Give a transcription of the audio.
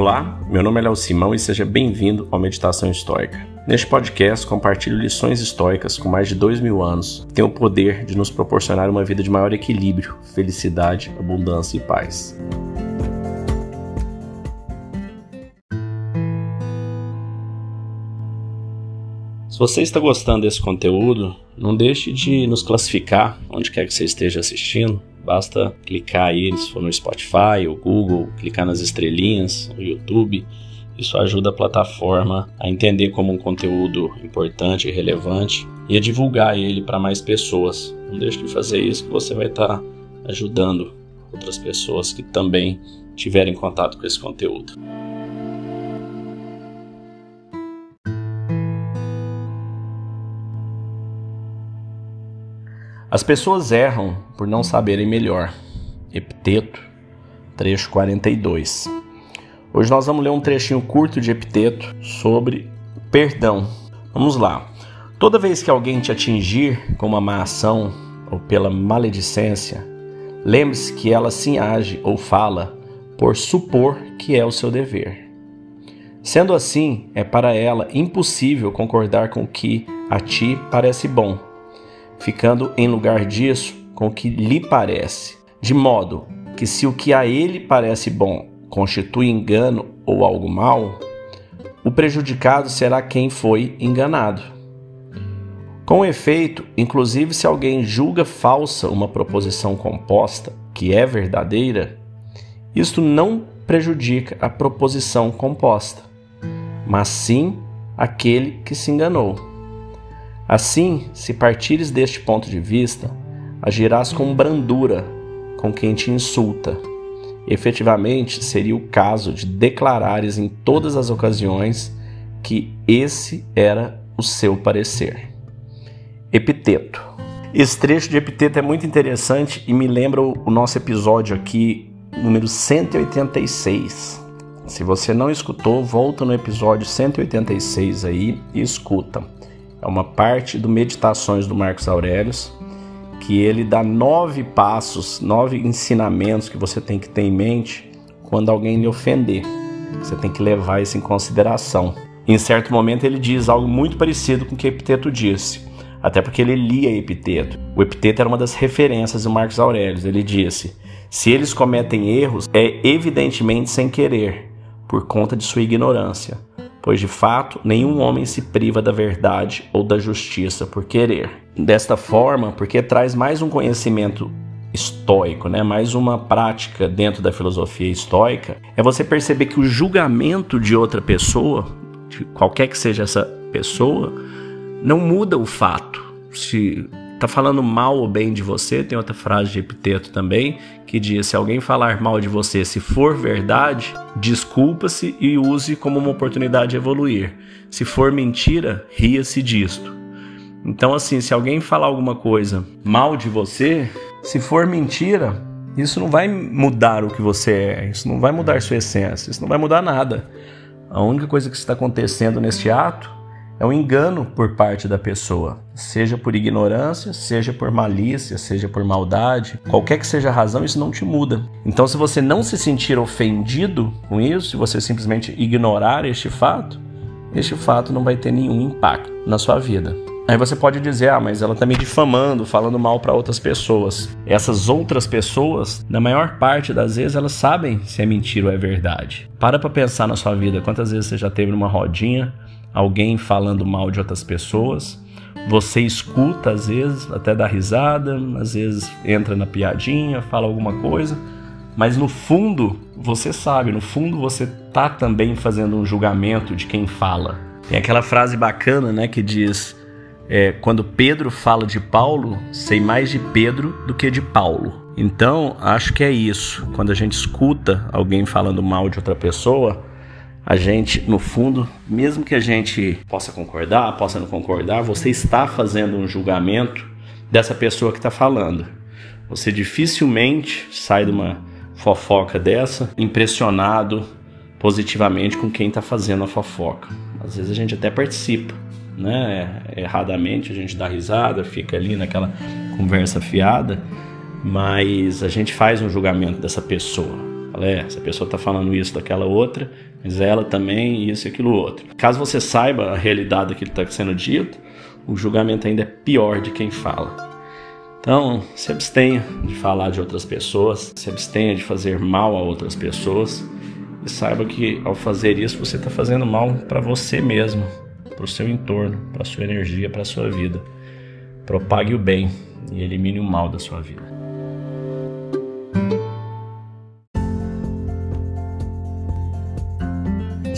Olá, meu nome é Léo Simão e seja bem-vindo ao Meditação Histórica. Neste podcast, compartilho lições históricas com mais de dois mil anos que têm o poder de nos proporcionar uma vida de maior equilíbrio, felicidade, abundância e paz. Se você está gostando desse conteúdo, não deixe de nos classificar onde quer que você esteja assistindo Basta clicar aí, se for no Spotify ou Google, clicar nas estrelinhas, no YouTube. Isso ajuda a plataforma a entender como um conteúdo importante e relevante e a divulgar ele para mais pessoas. Não deixe de fazer isso que você vai estar tá ajudando outras pessoas que também tiverem contato com esse conteúdo. As pessoas erram por não saberem melhor. Epiteto, trecho 42. Hoje nós vamos ler um trechinho curto de Epiteto sobre perdão. Vamos lá. Toda vez que alguém te atingir com uma má ação ou pela maledicência, lembre-se que ela sim age ou fala por supor que é o seu dever. Sendo assim, é para ela impossível concordar com o que a ti parece bom ficando em lugar disso com o que lhe parece, de modo que se o que a ele parece bom constitui engano ou algo mal, o prejudicado será quem foi enganado. Com efeito, inclusive se alguém julga falsa uma proposição composta que é verdadeira, isto não prejudica a proposição composta, mas sim aquele que se enganou. Assim, se partires deste ponto de vista, agirás com brandura com quem te insulta. Efetivamente, seria o caso de declarares em todas as ocasiões que esse era o seu parecer. Epiteto. Esse trecho de epiteto é muito interessante e me lembra o nosso episódio aqui, número 186. Se você não escutou, volta no episódio 186 aí e escuta. É uma parte do Meditações do Marcos Aurelius, que ele dá nove passos, nove ensinamentos que você tem que ter em mente quando alguém lhe ofender. Você tem que levar isso em consideração. Em certo momento ele diz algo muito parecido com o que Epiteto disse, até porque ele lia Epiteto. O Epiteto era uma das referências do Marcos Aurelius. Ele disse: se eles cometem erros, é evidentemente sem querer, por conta de sua ignorância pois de fato nenhum homem se priva da verdade ou da justiça por querer. Desta forma, porque traz mais um conhecimento estoico, né? mais uma prática dentro da filosofia estoica, é você perceber que o julgamento de outra pessoa, de qualquer que seja essa pessoa, não muda o fato. Se tá falando mal ou bem de você, tem outra frase de Epiteto também, que diz: se alguém falar mal de você, se for verdade, desculpa-se e use como uma oportunidade de evoluir. Se for mentira, ria-se disto. Então, assim, se alguém falar alguma coisa mal de você, se for mentira, isso não vai mudar o que você é, isso não vai mudar sua essência, isso não vai mudar nada. A única coisa que está acontecendo neste ato é um engano por parte da pessoa, seja por ignorância, seja por malícia, seja por maldade, qualquer que seja a razão, isso não te muda. Então, se você não se sentir ofendido com isso, se você simplesmente ignorar este fato, este fato não vai ter nenhum impacto na sua vida. Aí você pode dizer, ah, mas ela está me difamando, falando mal para outras pessoas. Essas outras pessoas, na maior parte das vezes, elas sabem se é mentira ou é verdade. Para para pensar na sua vida, quantas vezes você já teve numa rodinha alguém falando mal de outras pessoas. Você escuta às vezes, até dá risada, às vezes entra na piadinha, fala alguma coisa, mas no fundo você sabe, no fundo você tá também fazendo um julgamento de quem fala. Tem aquela frase bacana, né, que diz: é, quando Pedro fala de Paulo, sei mais de Pedro do que de Paulo. Então, acho que é isso. Quando a gente escuta alguém falando mal de outra pessoa, a gente, no fundo, mesmo que a gente possa concordar, possa não concordar, você está fazendo um julgamento dessa pessoa que está falando. Você dificilmente sai de uma fofoca dessa impressionado positivamente com quem está fazendo a fofoca. Às vezes a gente até participa, né? Erradamente a gente dá risada, fica ali naquela conversa fiada, mas a gente faz um julgamento dessa pessoa. Fala, é, essa pessoa está falando isso daquela outra, mas ela também, isso e aquilo outro. Caso você saiba a realidade daquilo que está sendo dito, o julgamento ainda é pior de quem fala. Então, se abstenha de falar de outras pessoas, se abstenha de fazer mal a outras pessoas e saiba que ao fazer isso você está fazendo mal para você mesmo, para o seu entorno, para a sua energia, para a sua vida. Propague o bem e elimine o mal da sua vida.